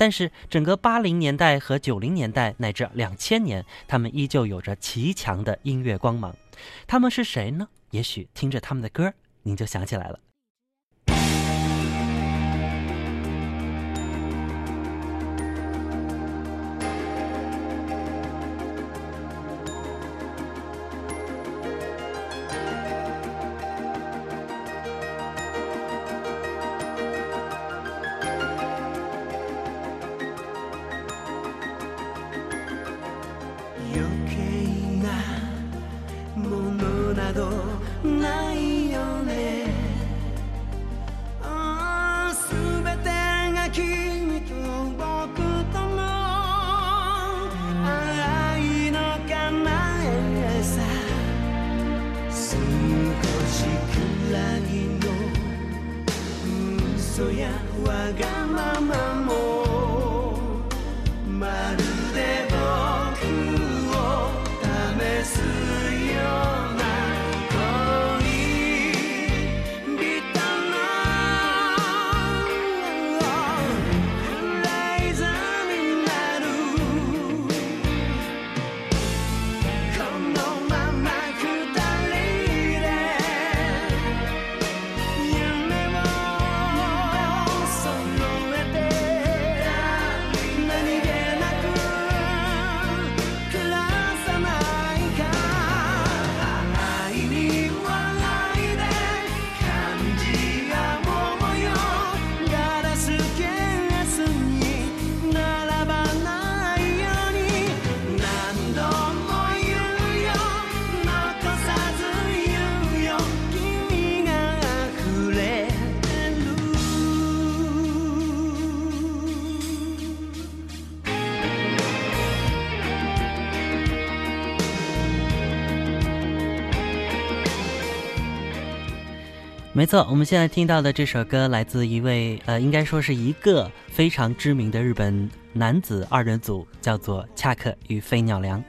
但是整个八零年代和九零年代乃至两千年，他们依旧有着极强的音乐光芒。他们是谁呢？也许听着他们的歌，您就想起来了。没错，我们现在听到的这首歌来自一位呃，应该说是一个非常知名的日本男子二人组，叫做恰克与飞鸟良，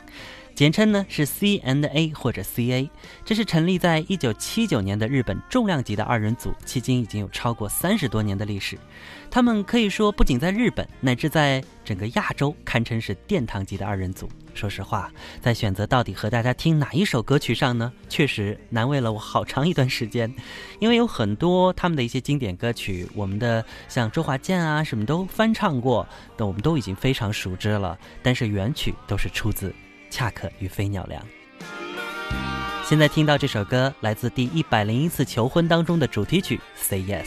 简称呢是 C N A 或者 C A。这是成立在一九七九年的日本重量级的二人组，迄今已经有超过三十多年的历史。他们可以说不仅在日本，乃至在整个亚洲堪称是殿堂级的二人组。说实话，在选择到底和大家听哪一首歌曲上呢，确实难为了我好长一段时间，因为有很多他们的一些经典歌曲，我们的像周华健啊什么都翻唱过，那我们都已经非常熟知了。但是原曲都是出自恰可与飞鸟良。现在听到这首歌，来自第一百零一次求婚当中的主题曲《Say Yes》。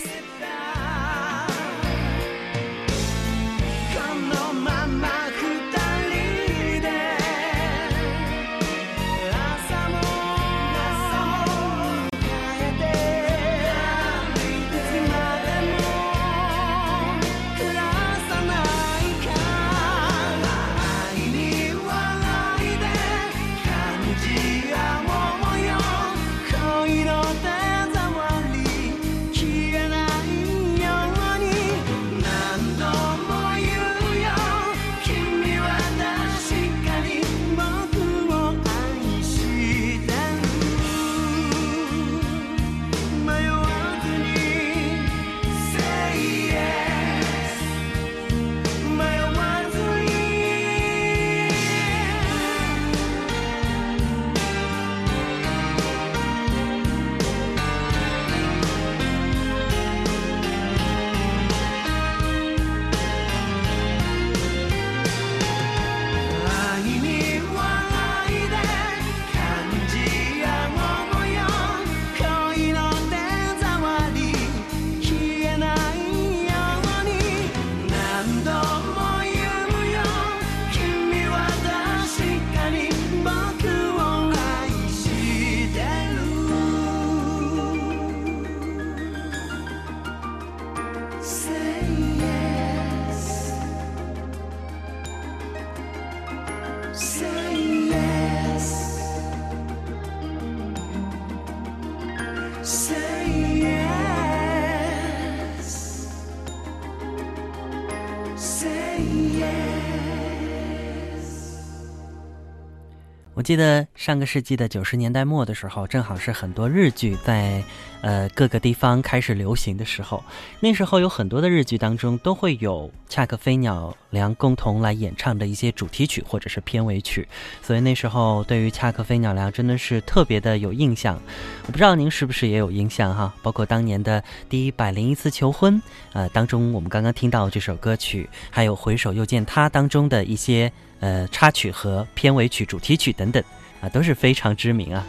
记得上个世纪的九十年代末的时候，正好是很多日剧在呃各个地方开始流行的时候。那时候有很多的日剧当中都会有恰克飞鸟良共同来演唱的一些主题曲或者是片尾曲，所以那时候对于恰克飞鸟良真的是特别的有印象。我不知道您是不是也有印象哈？包括当年的第一百零一次求婚，呃，当中我们刚刚听到这首歌曲，还有回首又见他当中的一些。呃，插曲和片尾曲、主题曲等等，啊，都是非常知名啊。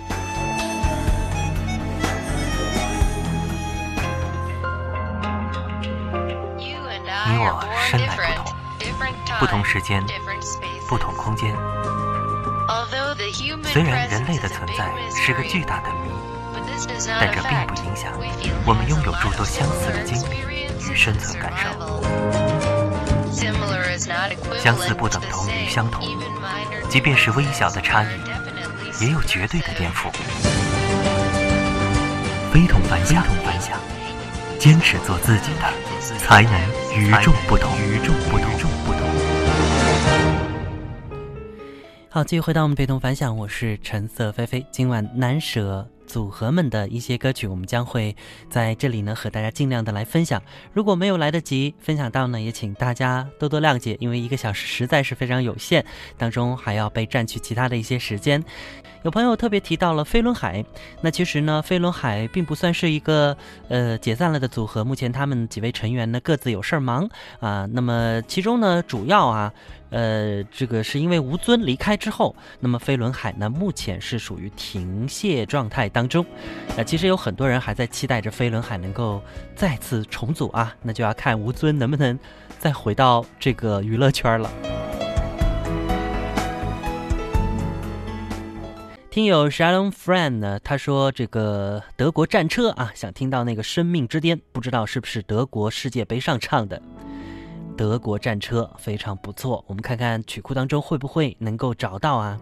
你我生来不同，不同时间，不同空间。虽然人类的存在是个巨大的谜，但这并不影响我们拥有诸多相似的经历与生存感受。相似不等同于相同，即便是微小的差异，也有绝对的颠覆。非同凡响，非同凡响坚持做自己的，才能与众不同。与众不同，不同。好，继续回到我们非同凡响，我是橙色菲菲，今晚难舍。组合们的一些歌曲，我们将会在这里呢和大家尽量的来分享。如果没有来得及分享到呢，也请大家多多谅解，因为一个小时实在是非常有限，当中还要被占据其他的一些时间。有朋友特别提到了飞轮海，那其实呢，飞轮海并不算是一个呃解散了的组合，目前他们几位成员呢各自有事儿忙啊。那么其中呢，主要啊。呃，这个是因为吴尊离开之后，那么飞轮海呢，目前是属于停歇状态当中。那其实有很多人还在期待着飞轮海能够再次重组啊，那就要看吴尊能不能再回到这个娱乐圈了。听友 Shalom Friend 呢，他说这个德国战车啊，想听到那个生命之巅，不知道是不是德国世界杯上唱的。德国战车非常不错，我们看看曲库当中会不会能够找到啊？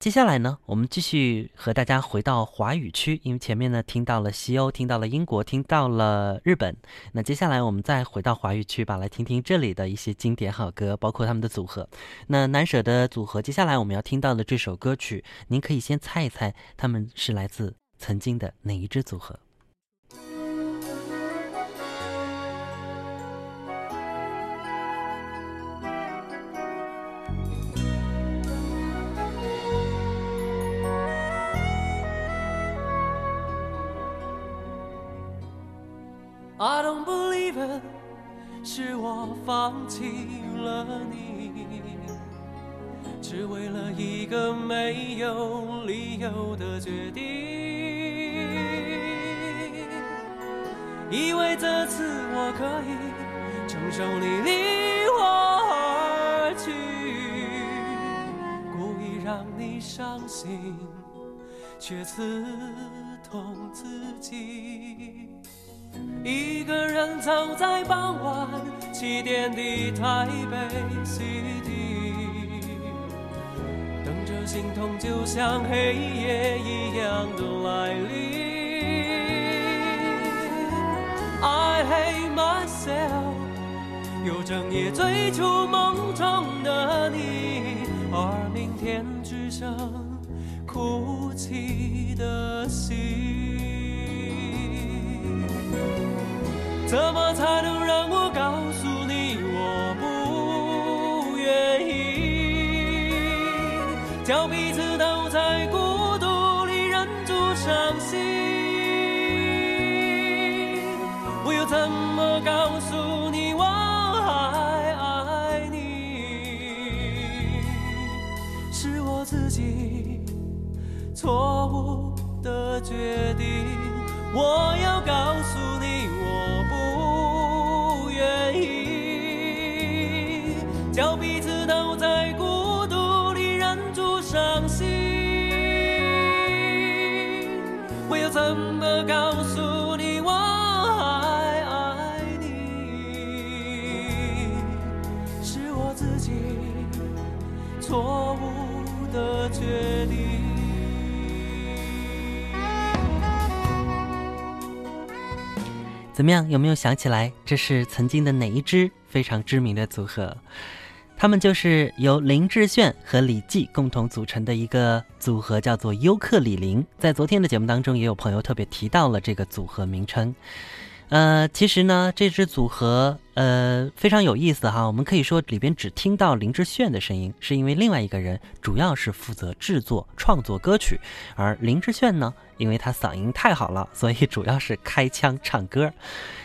接下来呢，我们继续和大家回到华语区，因为前面呢听到了西欧，听到了英国，听到了日本，那接下来我们再回到华语区吧，来听听这里的一些经典好歌，包括他们的组合。那难舍的组合，接下来我们要听到的这首歌曲，您可以先猜一猜，他们是来自曾经的哪一支组合 don't believe it，是我放弃了你，只为了一个没有理由的决定。以为这次我可以承受你离我而去，故意让你伤心，却刺痛自己。一个人走在傍晚七点的台北 City，等着心痛就像黑夜一样的来临。I hate myself，又整夜追逐梦中的你，而明天只剩哭泣的心。怎么才能让我告诉你我不愿意？叫彼此都在孤独里忍住伤心。我又怎么告诉你我还爱你？是我自己错误的决定。我怎么样？有没有想起来这是曾经的哪一支？非常知名的组合。他们就是由林志炫和李记共同组成的一个组合，叫做优客李林。在昨天的节目当中，也有朋友特别提到了这个组合名称。呃，其实呢，这支组合呃非常有意思哈。我们可以说里边只听到林志炫的声音，是因为另外一个人主要是负责制作创作歌曲，而林志炫呢，因为他嗓音太好了，所以主要是开腔唱歌。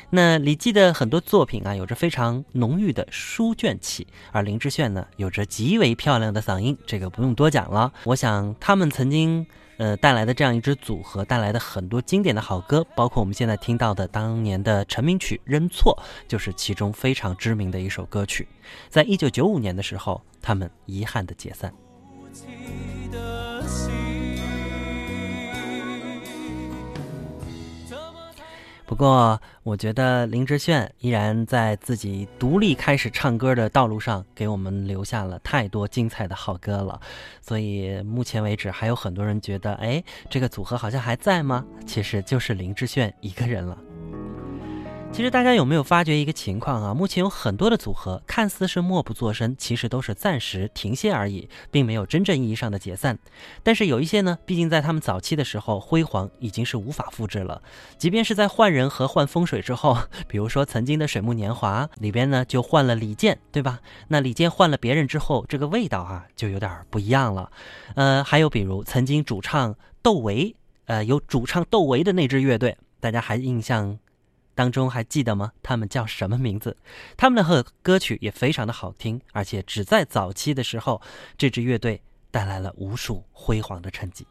那李记的很多作品啊，有着非常浓郁的书卷气，而林志炫呢，有着极为漂亮的嗓音，这个不用多讲了。我想他们曾经。呃，带来的这样一支组合带来的很多经典的好歌，包括我们现在听到的当年的成名曲《认错》，就是其中非常知名的一首歌曲。在一九九五年的时候，他们遗憾的解散。不过，我觉得林志炫依然在自己独立开始唱歌的道路上，给我们留下了太多精彩的好歌了。所以，目前为止还有很多人觉得，哎，这个组合好像还在吗？其实就是林志炫一个人了。其实大家有没有发觉一个情况啊？目前有很多的组合看似是默不作声，其实都是暂时停歇而已，并没有真正意义上的解散。但是有一些呢，毕竟在他们早期的时候辉煌已经是无法复制了。即便是在换人和换风水之后，比如说曾经的水木年华里边呢，就换了李健，对吧？那李健换了别人之后，这个味道啊就有点不一样了。呃，还有比如曾经主唱窦唯，呃，有主唱窦唯的那支乐队，大家还印象？当中还记得吗？他们叫什么名字？他们的歌歌曲也非常的好听，而且只在早期的时候，这支乐队带来了无数辉煌的成绩。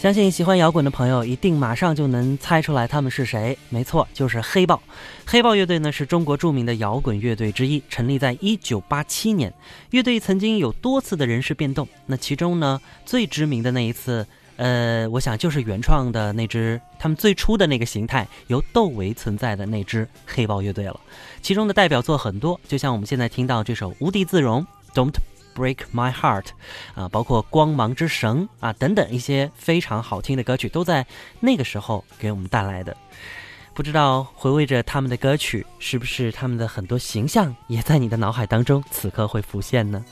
相信喜欢摇滚的朋友一定马上就能猜出来他们是谁。没错，就是黑豹。黑豹乐队呢是中国著名的摇滚乐队之一，成立在一九八七年。乐队曾经有多次的人事变动，那其中呢最知名的那一次，呃，我想就是原创的那支他们最初的那个形态由窦唯存在的那支黑豹乐队了。其中的代表作很多，就像我们现在听到这首《无地自容》，Don't。Break My Heart，啊，包括光芒之神啊等等一些非常好听的歌曲，都在那个时候给我们带来的。不知道回味着他们的歌曲，是不是他们的很多形象也在你的脑海当中此刻会浮现呢？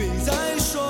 别再说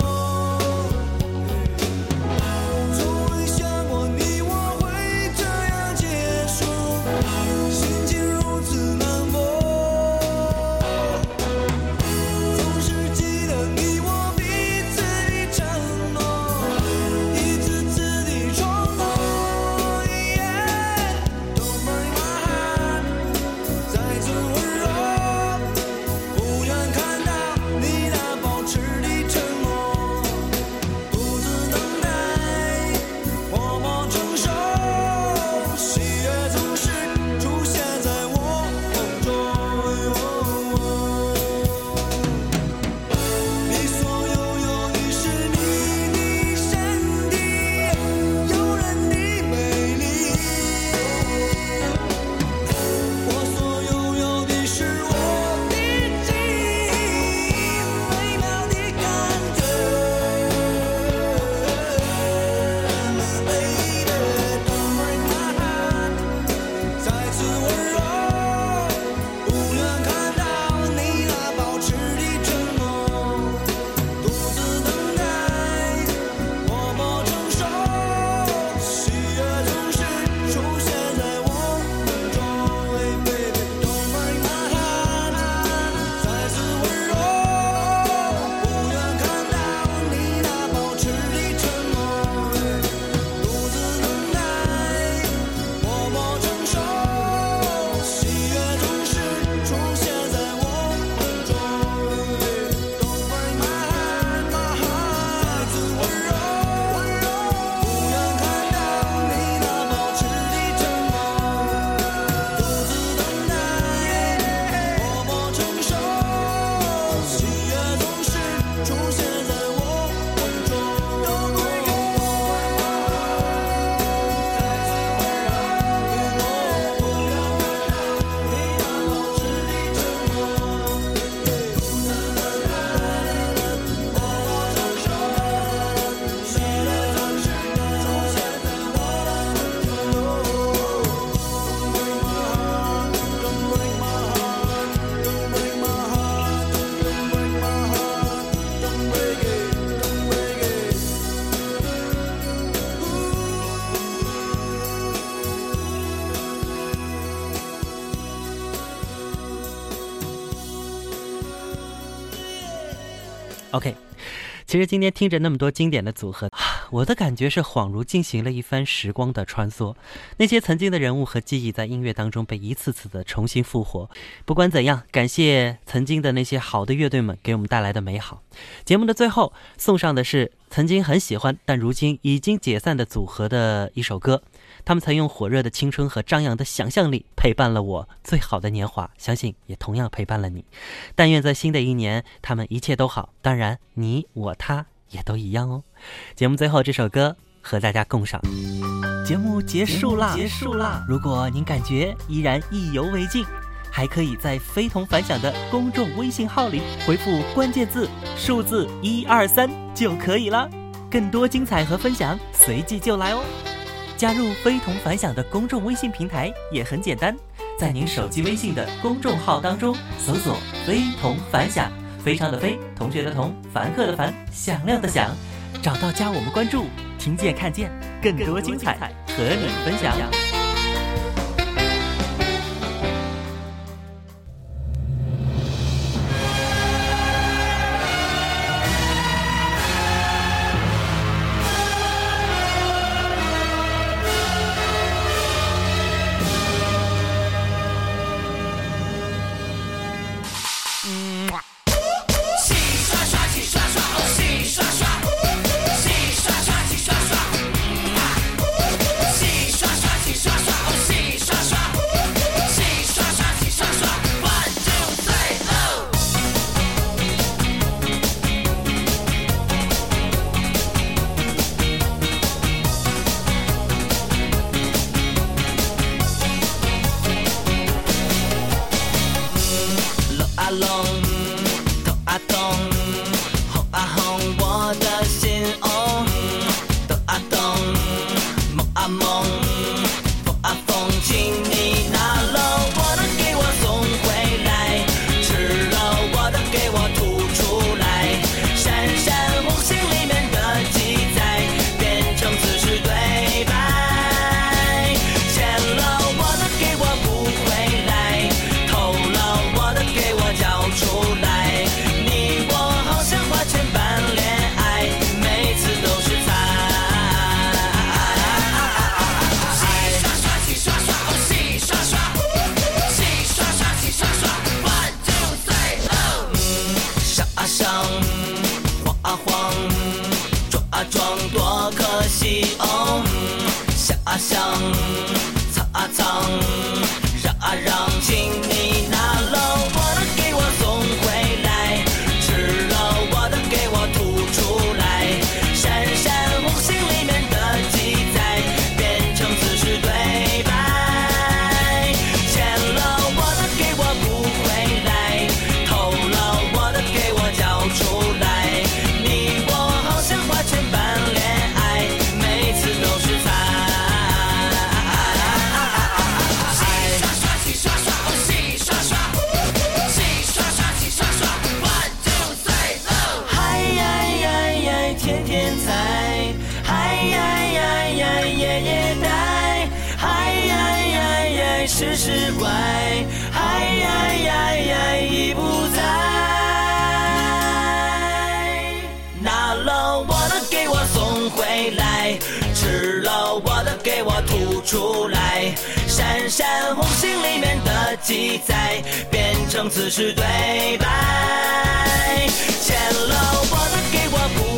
其实今天听着那么多经典的组合，我的感觉是恍如进行了一番时光的穿梭，那些曾经的人物和记忆在音乐当中被一次次的重新复活。不管怎样，感谢曾经的那些好的乐队们给我们带来的美好。节目的最后送上的是曾经很喜欢但如今已经解散的组合的一首歌。他们曾用火热的青春和张扬的想象力陪伴了我最好的年华，相信也同样陪伴了你。但愿在新的一年，他们一切都好。当然，你我他也都一样哦。节目最后这首歌和大家共赏。节目结束啦，结束啦！如果您感觉依然意犹未尽，还可以在非同凡响的公众微信号里回复关键字数字一二三就可以了。更多精彩和分享随即就来哦。加入非同凡响的公众微信平台也很简单，在您手机微信的公众号当中搜索“非同凡响”，非常的非，同学的同，凡客的凡，响亮的响，找到加我们关注，听见看见更多精彩和你分享。出来，闪闪红星里面的记载，变成此时对白。欠了我的给我不。